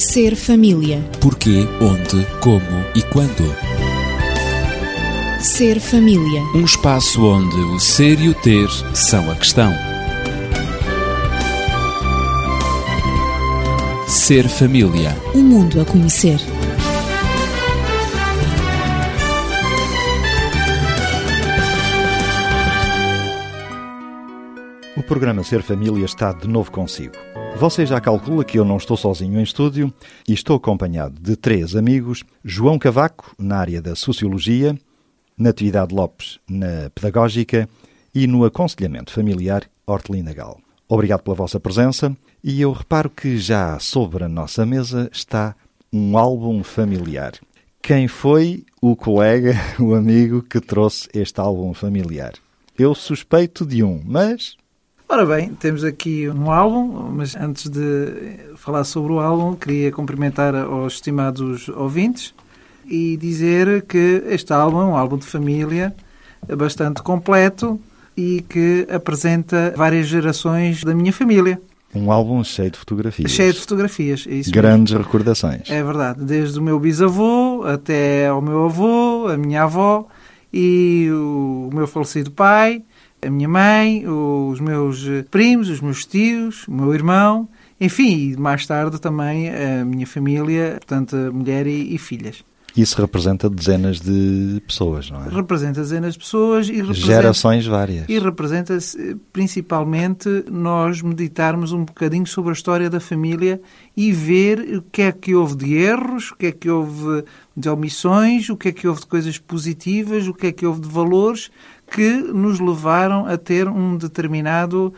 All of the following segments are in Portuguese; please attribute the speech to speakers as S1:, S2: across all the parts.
S1: Ser família.
S2: Porquê, onde, como e quando.
S1: Ser família.
S2: Um espaço onde o ser e o ter são a questão. Ser família.
S1: Um mundo a conhecer.
S3: O programa Ser Família está de novo consigo. Você já calcula que eu não estou sozinho em estúdio e estou acompanhado de três amigos: João Cavaco, na área da Sociologia, Natividade Lopes, na Pedagógica e no Aconselhamento Familiar, Hortelina Gal. Obrigado pela vossa presença e eu reparo que já sobre a nossa mesa está um álbum familiar. Quem foi o colega, o amigo que trouxe este álbum familiar? Eu suspeito de um, mas
S4: Ora bem, temos aqui um álbum, mas antes de falar sobre o álbum, queria cumprimentar aos estimados ouvintes e dizer que este álbum é um álbum de família bastante completo e que apresenta várias gerações da minha família.
S3: um álbum cheio de fotografias.
S4: Cheio de fotografias, é isso mesmo.
S3: Grandes recordações.
S4: É verdade, desde o meu bisavô até ao meu avô, a minha avó e o meu falecido pai, a minha mãe, os meus primos, os meus tios, o meu irmão, enfim, e mais tarde também a minha família, portanto, a mulher e, e filhas.
S3: Isso representa dezenas de pessoas, não é?
S4: Representa dezenas de pessoas e representa,
S3: Gerações várias.
S4: e representa principalmente nós meditarmos um bocadinho sobre a história da família e ver o que é que houve de erros, o que é que houve de omissões, o que é que houve de coisas positivas, o que é que houve de valores que nos levaram a ter um determinado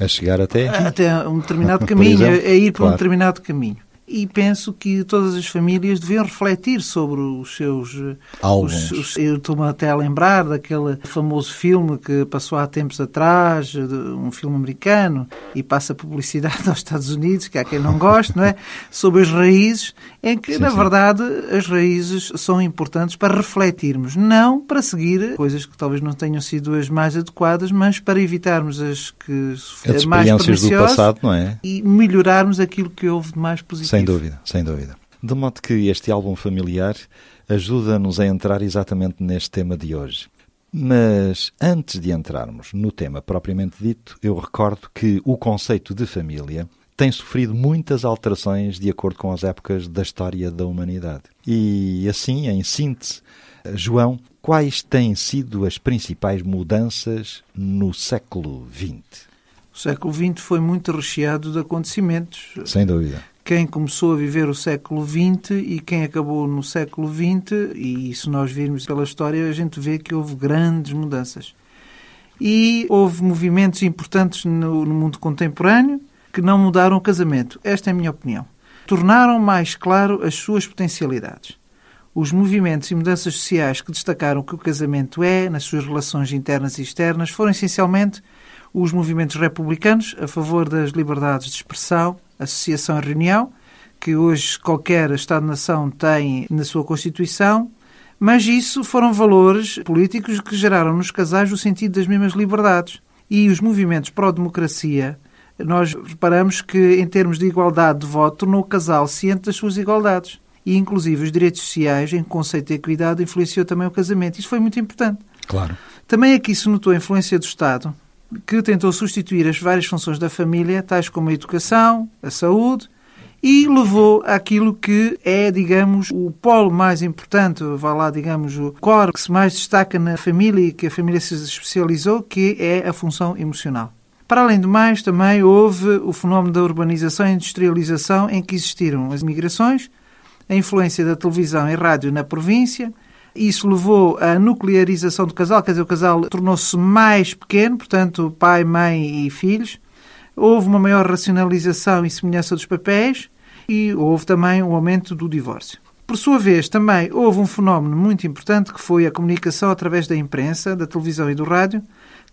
S3: A chegar até
S4: até um determinado caminho, a- ir um
S3: claro.
S4: determinado caminho. E penso que todas as famílias deviam refletir sobre os seus eh,
S3: Álbuns.
S4: os- os- eu estou-me até a lembrar daquele famoso filme que passou há tempos atrás, de um filme americano, e passa publicidade aos Estados Unidos, que há quem não goste, não é? Sobre as raízes, em que,
S3: Sim,
S4: na
S3: sim.
S4: verdade, as raízes são importantes para refletirmos, não para seguir coisas que talvez não tenham sido as mais adequadas, mas para evitarmos as que
S3: As
S4: mais
S3: experiências do
S4: perniciosas
S3: passado, não é?
S4: e melhorarmos aquilo que houve de mais positivo.
S3: Sem dúvida, sem dúvida. De modo que este álbum familiar ajuda-nos a entrar exatamente neste tema de hoje. Mas antes de entrarmos no tema propriamente dito, eu recordo que o conceito de família tem sofrido muitas alterações de acordo com as épocas da história da humanidade. E assim, em síntese, João, quais têm sido as principais mudanças no século XX?
S4: O século XX foi muito recheado de acontecimentos.
S3: Sem dúvida.
S4: Quem começou a viver o século XX e quem acabou no século XX, e se nós virmos pela história, a gente vê que houve grandes mudanças. E houve movimentos importantes no, no mundo contemporâneo que não mudaram o casamento. Esta é a minha opinião. Tornaram mais claro as suas potencialidades. Os movimentos e mudanças sociais que destacaram o que o casamento é, nas suas relações internas e externas, foram essencialmente os movimentos republicanos a favor das liberdades de expressão, associação e reunião, que hoje qualquer Estado-nação tem na sua Constituição, mas isso foram valores políticos que geraram nos casais o sentido das mesmas liberdades. E os movimentos pró-democracia, nós reparamos que, em termos de igualdade de voto, tornou o casal ciente das suas igualdades. E, inclusive, os direitos sociais, em conceito de equidade, influenciou também o casamento. Isso foi muito importante.
S3: Claro.
S4: Também aqui se notou a influência do Estado, que tentou substituir as várias funções da família, tais como a educação, a saúde, e levou àquilo que é, digamos, o polo mais importante, vá lá, digamos, o core que se mais destaca na família e que a família se especializou, que é a função emocional. Para além do mais, também houve o fenómeno da urbanização e industrialização em que existiram as migrações, a influência da televisão e rádio na província, isso levou à nuclearização do casal, quer dizer, o casal tornou-se mais pequeno, portanto, pai, mãe e filhos. Houve uma maior racionalização e semelhança dos papéis e houve também um aumento do divórcio. Por sua vez, também houve um fenómeno muito importante que foi a comunicação através da imprensa, da televisão e do rádio,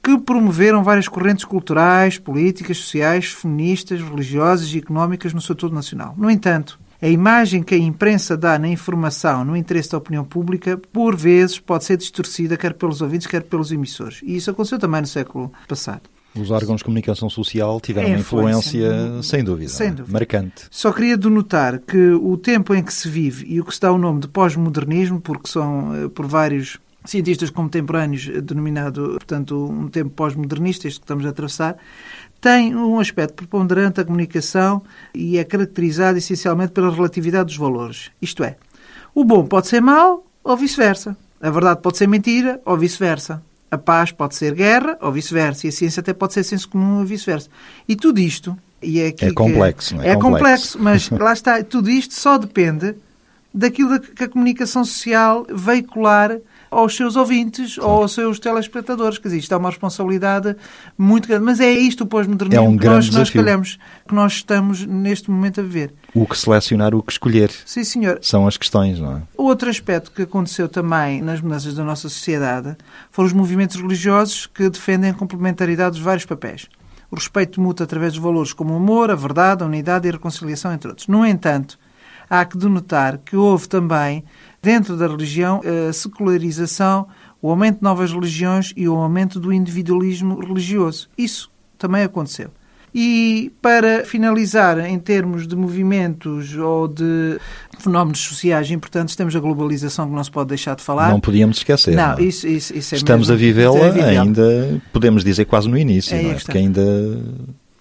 S4: que promoveram várias correntes culturais, políticas, sociais, feministas, religiosas e económicas no setor nacional. No entanto, a imagem que a imprensa dá na informação no interesse da opinião pública, por vezes, pode ser distorcida quer pelos ouvintes, quer pelos emissores. E isso aconteceu também no século passado.
S3: Os órgãos de comunicação social tiveram
S4: É
S3: uma influência,
S4: influência,
S3: sem dúvida,
S4: sem
S3: é?
S4: dúvida.
S3: marcante.
S4: Só queria denotar que o tempo em que se vive e o que se dá o nome de pós-modernismo, porque são eh, por vários cientistas contemporâneos eh, denominado, portanto, um tempo pós-modernista, este que estamos a atravessar, tem um aspecto preponderante da comunicação e é caracterizado essencialmente pela relatividade dos valores. Isto é, o bom pode ser mau ou vice-versa. A verdade pode ser mentira ou vice-versa. A paz pode ser guerra ou vice-versa. E a ciência até pode ser senso comum ou vice-versa. E tudo isto... E é,
S3: É complexo, não é?
S4: É
S3: Complexo.
S4: complexo, mas lá está. Tudo isto só depende daquilo que a comunicação social veicular aos seus ouvintes ou aos seus telespectadores. Quer dizer, isto é uma responsabilidade muito grande. Mas é isto o pós-modernismo
S3: É um
S4: que nós, nós escolhemos, que nós estamos neste momento a viver.
S3: O que selecionar, o que escolher,
S4: Sim, senhor.
S3: são as questões, não é?
S4: Outro aspecto que aconteceu também nas mudanças da nossa sociedade foram os movimentos religiosos que defendem a complementaridade dos vários papéis. O respeito mútuo através dos valores como o amor, a verdade, a unidade e a reconciliação, entre outros. No entanto, há que denotar que houve também, dentro da religião, a secularização, o aumento de novas religiões e o aumento do individualismo religioso. Isso também aconteceu. E para finalizar, em termos de movimentos ou de fenómenos sociais importantes, temos a globalização que não se pode deixar de falar.
S3: Não podíamos esquecer.
S4: Não,
S3: não é?
S4: isso, isso, isso é
S3: Estamos
S4: mesmo-
S3: a vivê-la
S4: é
S3: ainda, podemos dizer, quase no início,
S4: É
S3: não é? Porque ainda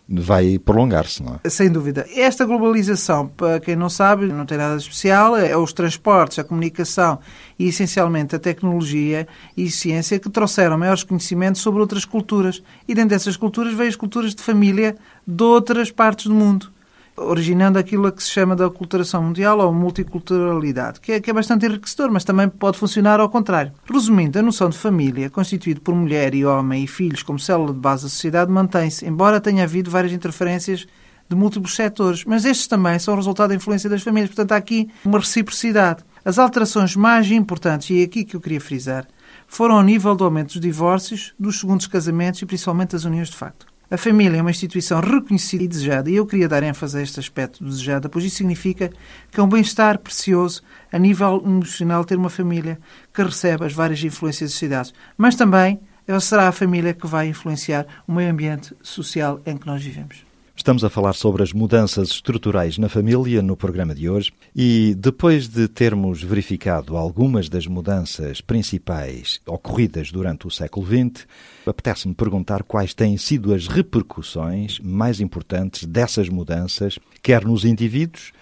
S3: vai prolongar-se, não é?
S4: Sem dúvida. Esta globalização, para quem não sabe, não tem nada de especial, é os transportes, a comunicação e, essencialmente, a tecnologia e ciência que trouxeram maiores conhecimentos sobre outras culturas. E dentro dessas culturas veio as culturas de família de outras partes do mundo, originando aquilo que se chama da aculturação mundial ou multiculturalidade, que é, que é bastante enriquecedor, mas também pode funcionar ao contrário. Resumindo, a noção de família, constituída por mulher e homem e filhos como célula de base da sociedade, mantém-se, embora tenha havido várias interferências de múltiplos setores, mas estes também são resultado da influência das famílias. Portanto, há aqui uma reciprocidade. As alterações mais importantes, e é aqui que eu queria frisar, foram ao nível do aumento dos divórcios, dos segundos casamentos e principalmente das uniões de facto. A família é uma instituição reconhecida e desejada, e eu queria dar ênfase a este aspecto desejada, pois isso significa que é um bem-estar precioso a nível emocional ter uma família que recebe as várias influências das cidades, mas também ela será a família que vai influenciar o meio ambiente social em que nós vivemos.
S3: Estamos a falar sobre as mudanças estruturais na família no programa de hoje e depois de termos verificado algumas das mudanças principais ocorridas durante o século XX, apetece-me perguntar quais têm sido as repercussões mais importantes dessas mudanças, quer nos indivíduos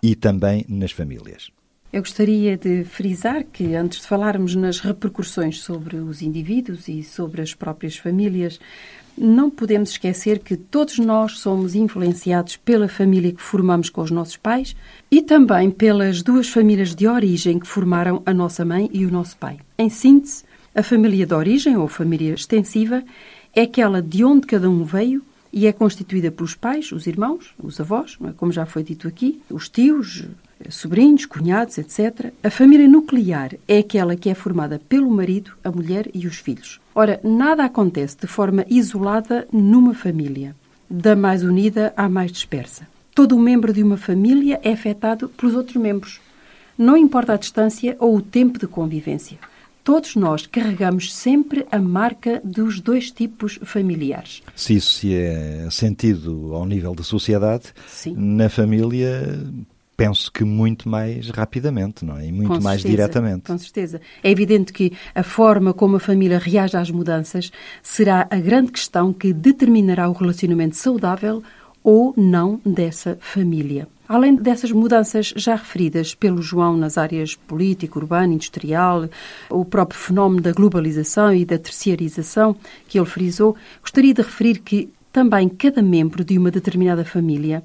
S3: e também nas famílias.
S5: Eu gostaria de frisar que, antes de falarmos nas repercussões sobre os indivíduos e sobre as próprias famílias, não podemos esquecer que todos nós somos influenciados pela família que formamos com os nossos pais e também pelas duas famílias de origem que formaram a nossa mãe e o nosso pai. Em síntese, a família de origem, ou família extensiva, é aquela de onde cada um veio e é constituída pelos pais, os irmãos, os avós, é? como já foi dito aqui, os tios, sobrinhos, cunhados, etc. A família nuclear é aquela que é formada pelo marido, a mulher e os filhos. Ora, nada acontece de forma isolada numa família, da mais unida à mais dispersa. Todo membro de uma família é afetado pelos outros membros. Não importa a distância ou o tempo de convivência. Todos nós carregamos sempre a marca dos dois tipos familiares.
S3: Se isso se é sentido ao nível da sociedade,
S5: Sim.
S3: na família penso que muito mais rapidamente, não é? E muito mais diretamente.
S5: Com certeza. É evidente que a forma como a família reage às mudanças será a grande questão que determinará o relacionamento saudável ou não dessa família. Além dessas mudanças já referidas pelo João nas áreas político, urbano, industrial, o próprio fenómeno da globalização e da terciarização que ele frisou, gostaria de referir que também cada membro de uma determinada família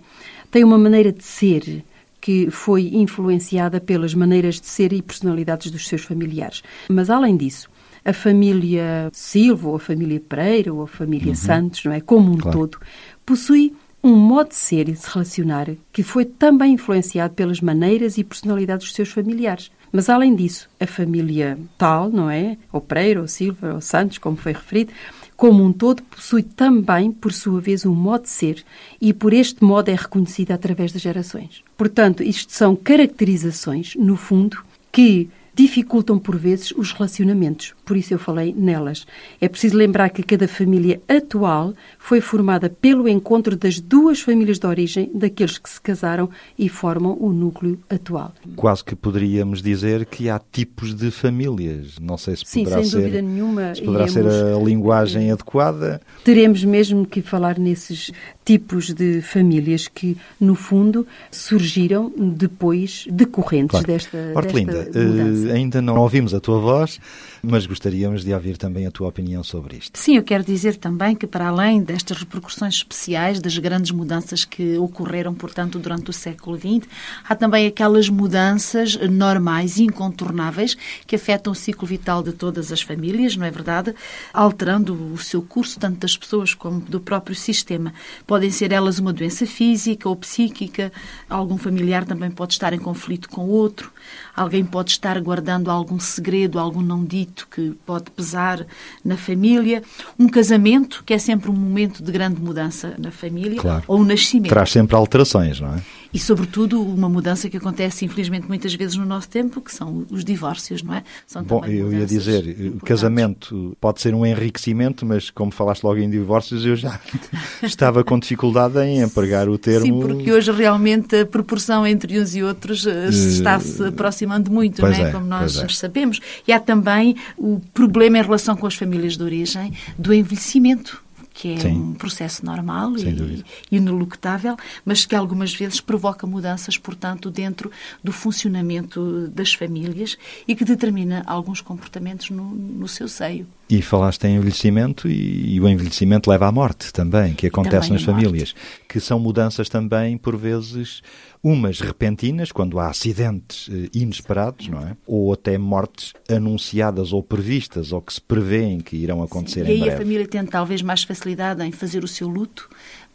S5: tem uma maneira de ser que foi influenciada pelas maneiras de ser e personalidades dos seus familiares. Mas, além disso, a família Silva, ou a família Pereira, ou a família Santos, não é? Como um
S3: Claro.
S5: todo, possui um modo de ser e de se relacionar que foi também influenciado pelas maneiras e personalidades dos seus familiares. Mas, além disso, a família tal, não é? Ou Pereira, ou Silva, ou Santos, como foi referido, como um todo, possui também, por sua vez, um modo de ser e por este modo é reconhecida através das gerações. Portanto, isto são caracterizações, no fundo, que dificultam por vezes os relacionamentos, por isso eu falei nelas. É preciso lembrar que cada família atual foi formada pelo encontro das duas famílias de origem daqueles que se casaram e formam o núcleo atual.
S3: Quase que poderíamos dizer que há tipos de famílias. Não sei se
S5: Sim,
S3: poderá
S5: sem
S3: ser,
S5: dúvida nenhuma.
S3: se poderá ser a linguagem adequada.
S5: Teremos mesmo que falar nesses tipos de famílias que, no fundo, surgiram depois decorrentes
S3: Claro.
S5: desta,
S3: Hortelinda,
S5: desta mudança.
S3: eh, ainda não ouvimos a tua voz, mas gostaríamos de ouvir também a tua opinião sobre isto.
S6: Sim, eu quero dizer também que, para além destas repercussões especiais, das grandes mudanças que ocorreram, portanto, durante o século XX, há também aquelas mudanças normais e incontornáveis que afetam o ciclo vital de todas as famílias, não é verdade? Alterando o seu curso, tanto das pessoas como do próprio sistema. Podem ser elas uma doença física ou psíquica, algum familiar também pode estar em conflito com outro, alguém pode estar guardando algum segredo, algum não dito que pode pesar na família, um casamento, que é sempre um momento de grande mudança na família,
S3: Claro.
S6: ou um nascimento.
S3: Traz sempre alterações, não é?
S6: E, sobretudo, uma mudança que acontece, infelizmente, muitas vezes no nosso tempo, que são os divórcios, não é? São
S3: Bom, eu ia dizer, o
S6: importantes.
S3: casamento pode ser um enriquecimento, mas como falaste logo em divórcios, eu já estava com dificuldade em empregar o termo.
S6: Sim, porque hoje realmente a proporção entre uns e outros eh, está-se aproximando muito, não é?
S3: é,
S6: Como nós
S3: é.
S6: sabemos. E há também o problema em relação com as famílias de origem do envelhecimento que é
S3: Sim.
S6: um processo normal e ineluctável, mas que algumas vezes provoca mudanças, portanto, dentro do funcionamento das famílias e que determina alguns comportamentos no, no seu seio.
S3: E falaste em envelhecimento e, e o envelhecimento leva à morte também, que acontece
S6: também
S3: nas
S6: a morte.
S3: famílias, que são mudanças também, por vezes, umas repentinas, quando há acidentes eh, inesperados, não é? Ou até mortes anunciadas ou previstas, ou que se prevêem que irão acontecer
S6: E
S3: em
S6: aí a
S3: breve.
S6: família tem talvez mais facilidade em fazer o seu luto,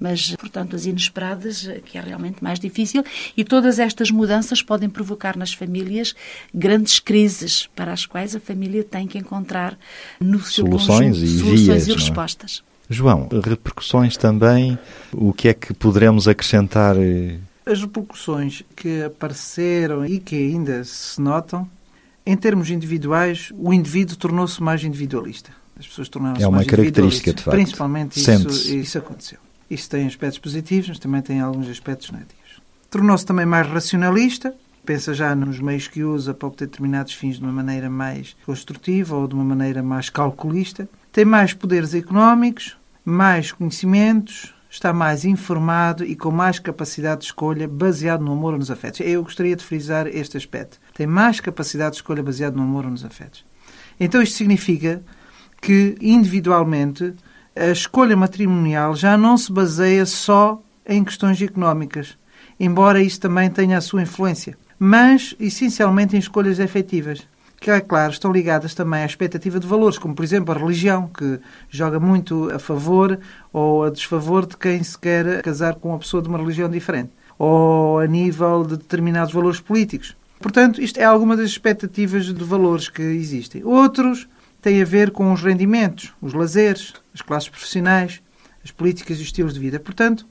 S6: mas, portanto, as inesperadas, eh, que é realmente mais difícil, e todas estas mudanças podem provocar nas famílias grandes crises para as quais a família tem que encontrar no seu
S3: Soluções
S6: conjunto
S3: e
S6: soluções
S3: vias,
S6: e
S3: é?
S6: respostas.
S3: João, repercussões também, o que é que poderemos acrescentar? eh,
S4: As repercussões que apareceram e que ainda se notam, em termos individuais, o indivíduo tornou-se mais individualista. As pessoas tornaram-se
S3: É uma
S4: mais
S3: característica,
S4: individualistas.
S3: de facto.
S4: Principalmente isso, isso aconteceu. Isso tem aspectos positivos, mas também tem alguns aspectos negativos. Tornou-se também mais racionalista, pensa já nos meios que usa para obter determinados fins de uma maneira mais construtiva ou de uma maneira mais calculista. Tem mais poderes económicos, mais conhecimentos, está mais informado e com mais capacidade de escolha baseado no amor ou nos afetos. Eu gostaria de frisar este aspecto. Tem mais capacidade de escolha baseado no amor ou nos afetos. Então isto significa que individualmente a escolha matrimonial já não se baseia só em questões económicas, embora isso também tenha a sua influência, mas essencialmente em escolhas efetivas, que, é claro, estão ligadas também à expectativa de valores, como por exemplo a religião, que joga muito a favor ou a desfavor de quem se quer casar com uma pessoa de uma religião diferente, ou a nível de determinados valores políticos. Portanto, isto é alguma das expectativas de valores que existem. Outros têm a ver com os rendimentos, os lazeres, as classes profissionais, as políticas e os estilos de vida. Portanto,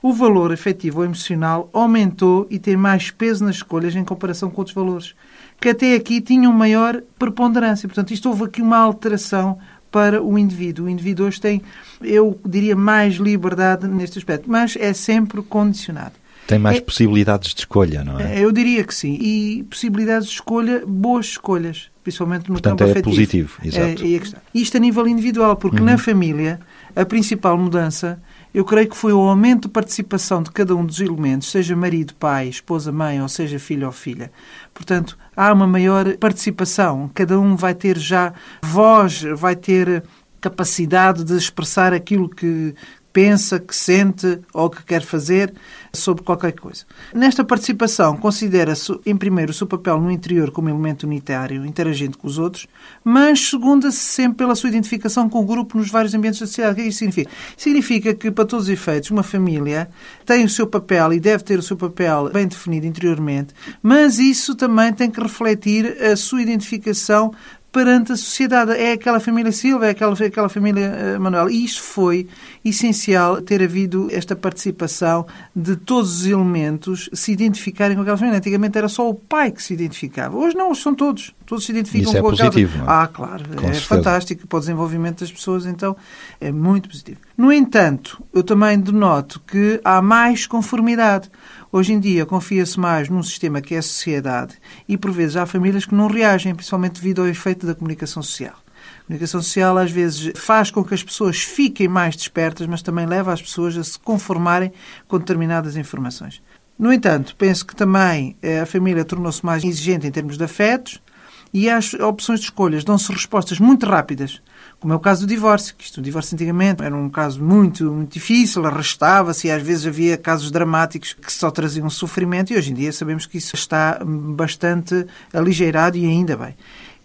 S4: o valor efetivo ou emocional aumentou e tem mais peso nas escolhas em comparação com outros valores, que até aqui tinham maior preponderância. Portanto, isto houve aqui uma alteração para o indivíduo. O indivíduo hoje tem, eu diria, mais liberdade neste aspecto, mas é sempre condicionado.
S3: Tem mais
S4: É-
S3: possibilidades de escolha, não é?
S4: Eu diria que sim. E possibilidades de escolha, boas escolhas, principalmente no
S3: Portanto,
S4: campo
S3: é
S4: afetivo.
S3: positivo, exato.
S4: É, é. Isto a nível individual, porque
S3: Uhum.
S4: na família a principal mudança, eu creio que foi o aumento de participação de cada um dos elementos, seja marido, pai, esposa, mãe, ou seja filho ou filha. Portanto, há uma maior participação. Cada um vai ter já voz, vai ter capacidade de expressar aquilo que pensa, que sente ou que quer fazer sobre qualquer coisa. Nesta participação, considera-se, em primeiro, o seu papel no interior como elemento unitário, interagindo com os outros, mas segunda-se sempre pela sua identificação com o grupo nos vários ambientes da sociedade. O que é que isso significa? Significa que, para todos os efeitos, uma família tem o seu papel e deve ter o seu papel bem definido interiormente, mas isso também tem que refletir a sua identificação perante a sociedade. É aquela família Silva, é aquela, aquela família uh, Manuel. E isto foi essencial ter havido esta participação de todos os elementos se identificarem com aquela família. Antigamente era só o pai que se identificava. Hoje não, hoje são todos. Todos se identificam
S3: Isso é
S4: com
S3: positivo,
S4: aquela...
S3: não é?
S4: Ah, claro.
S3: Com
S4: é
S3: certeza.
S4: fantástico para o desenvolvimento das pessoas, então é muito positivo. No entanto, eu também denoto que há mais conformidade. Hoje em dia confia-se mais num sistema que é a sociedade e, por vezes, há famílias que não reagem, principalmente devido ao efeito da comunicação social. A comunicação social, às vezes, faz com que as pessoas fiquem mais despertas, mas também leva as pessoas a se conformarem com determinadas informações. No entanto, penso que também eh, a família tornou-se mais exigente em termos de afetos e as opções de escolhas dão-se respostas muito rápidas como é o caso do divórcio, que isto, o divórcio antigamente era um caso muito, muito difícil, arrastava-se e às vezes havia casos dramáticos que só traziam sofrimento e hoje em dia sabemos que isso está bastante aligeirado e ainda bem.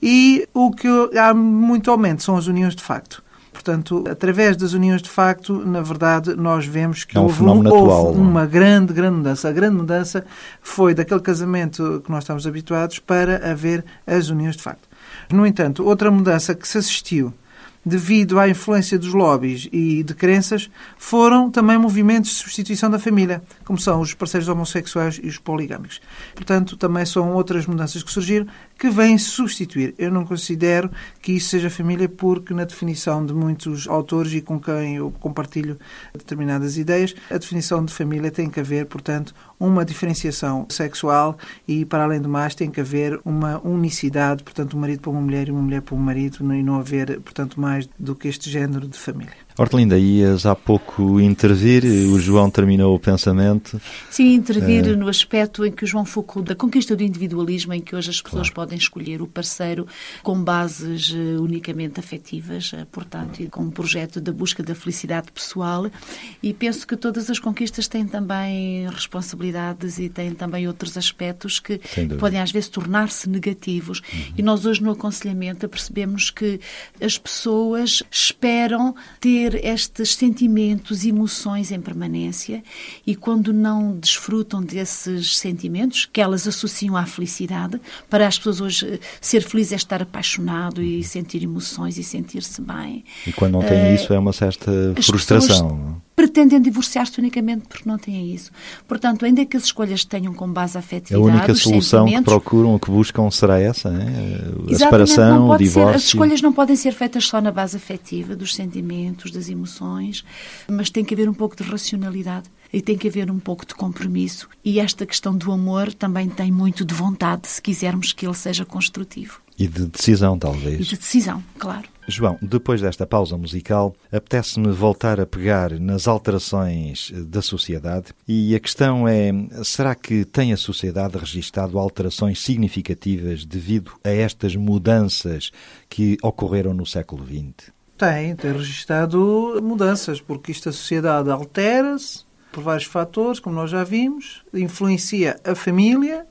S4: E o que há muito aumento são as uniões de facto. Portanto, através das uniões de facto, na verdade, nós vemos que
S3: É um
S4: houve, houve
S3: atual, é?
S4: uma grande, grande mudança. A grande mudança foi daquele casamento que nós estamos habituados para haver as uniões de facto. No entanto, outra mudança que se assistiu devido à influência dos lobbies e de crenças, foram também movimentos de substituição da família, como são os parceiros homossexuais e os poligâmicos. Portanto, também são outras mudanças que surgiram que vêm substituir. Eu não considero que isso seja família porque, na definição de muitos autores e com quem eu compartilho determinadas ideias, a definição de família tem que haver, portanto, uma diferenciação sexual e, para além do mais, tem que haver uma unicidade, portanto, um marido para uma mulher e uma mulher para um marido, e não haver, portanto, mais do que este género de família.
S3: Hortelinda, ias há pouco intervir, o João terminou o pensamento.
S6: Sim, intervir é... no aspecto em que o João focou da conquista do individualismo, em que hoje as pessoas claro. podem escolher o parceiro com bases uh, unicamente afetivas, uh, portanto, com um projeto da busca da felicidade pessoal. E penso que todas as conquistas têm também responsabilidades e têm também outros aspectos que podem às vezes tornar-se negativos. Uhum. E nós hoje no aconselhamento percebemos que as pessoas esperam ter estes sentimentos, emoções em permanência e quando não desfrutam desses sentimentos, que elas associam à felicidade, para as pessoas hoje ser feliz é estar apaixonado e sentir emoções e sentir-se bem.
S3: E quando não tem uh, isso é uma certa frustração.
S6: Pretendem divorciar-se unicamente porque não têm isso. Portanto, ainda que as escolhas tenham como base a afetividade,
S3: a única solução que procuram, que buscam, será essa, é? a separação, o divórcio.
S6: Ser, as escolhas não podem ser feitas só na base afetiva, dos sentimentos, das emoções, mas tem que haver um pouco de racionalidade e tem que haver um pouco de compromisso. E esta questão do amor também tem muito de vontade, se quisermos que ele seja construtivo.
S3: E de decisão, talvez.
S6: E de decisão, claro.
S3: João, depois desta pausa musical, apetece-me voltar a pegar nas alterações da sociedade e a questão é: será que tem a sociedade registado alterações significativas devido a estas mudanças que ocorreram no século XX?
S4: Tem, tem registado mudanças, porque esta sociedade altera-se por vários fatores, como nós já vimos, influencia a família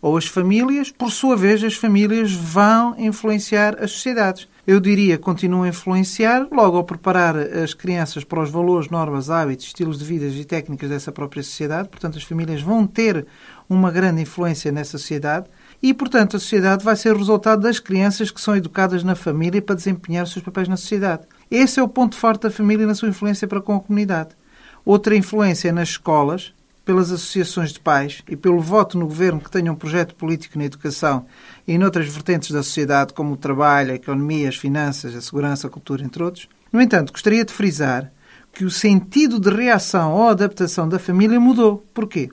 S4: ou as famílias, por sua vez, as famílias vão influenciar as sociedades. Eu diria continuam a influenciar, logo ao preparar as crianças para os valores, normas, hábitos, estilos de vida e técnicas dessa própria sociedade. Portanto, as famílias vão ter uma grande influência nessa sociedade e, portanto, a sociedade vai ser o resultado das crianças que são educadas na família para desempenhar os seus papéis na sociedade. Esse é o ponto forte da família na sua influência para com a comunidade. Outra influência nas escolas, pelas associações de pais e pelo voto no governo que tenha um projeto político na educação e noutras vertentes da sociedade, como o trabalho, a economia, as finanças, a segurança, a cultura, entre outros. No entanto, gostaria de frisar que o sentido de reação ou adaptação da família mudou. Porquê?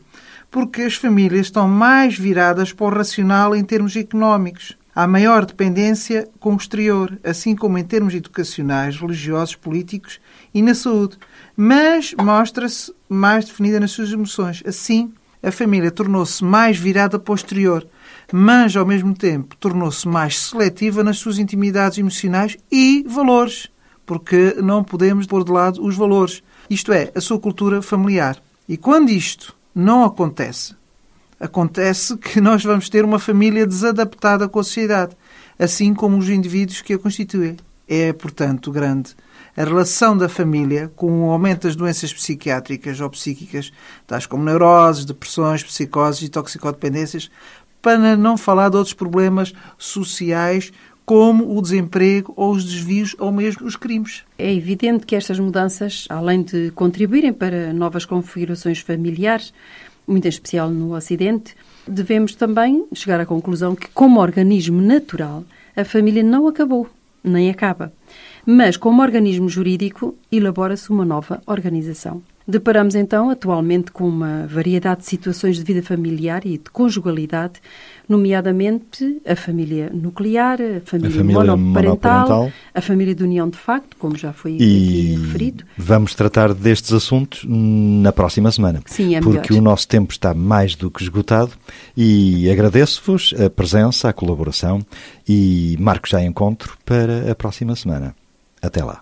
S4: Porque as famílias estão mais viradas para o racional em termos económicos. Há maior dependência com o exterior, assim como em termos educacionais, religiosos, políticos e na saúde mas mostra-se mais definida nas suas emoções. Assim, a família tornou-se mais virada para o exterior, mas ao mesmo tempo tornou-se mais seletiva nas suas intimidades emocionais e valores, porque não podemos pôr de lado os valores, isto é, a sua cultura familiar. E quando isto não acontece, acontece que nós vamos ter uma família desadaptada com a sociedade, assim como os indivíduos que a constituem. É, portanto, grande a relação da família com o aumento das doenças psiquiátricas ou psíquicas, tais como neuroses, depressões, psicoses e toxicodependências, para não falar de outros problemas sociais, como o desemprego ou os desvios ou mesmo os crimes.
S5: É evidente que estas mudanças, além de contribuírem para novas configurações familiares, muito em especial no Ocidente, devemos também chegar à conclusão que, como organismo natural, a família não acabou, nem acaba. Mas, como organismo jurídico, elabora-se uma nova organização. Deparamos então atualmente com uma variedade de situações de vida familiar e de conjugalidade, nomeadamente a família nuclear, a família,
S3: A família
S5: monoparental,
S3: monoparental.
S5: a família de união de facto, como já foi
S3: E
S5: aqui referido.
S3: vamos tratar destes assuntos na próxima semana.
S5: Sim, é
S3: Porque
S5: melhor.
S3: o nosso tempo está mais do que esgotado e agradeço-vos a presença, a colaboração e marco já encontro para a próxima semana. Até lá.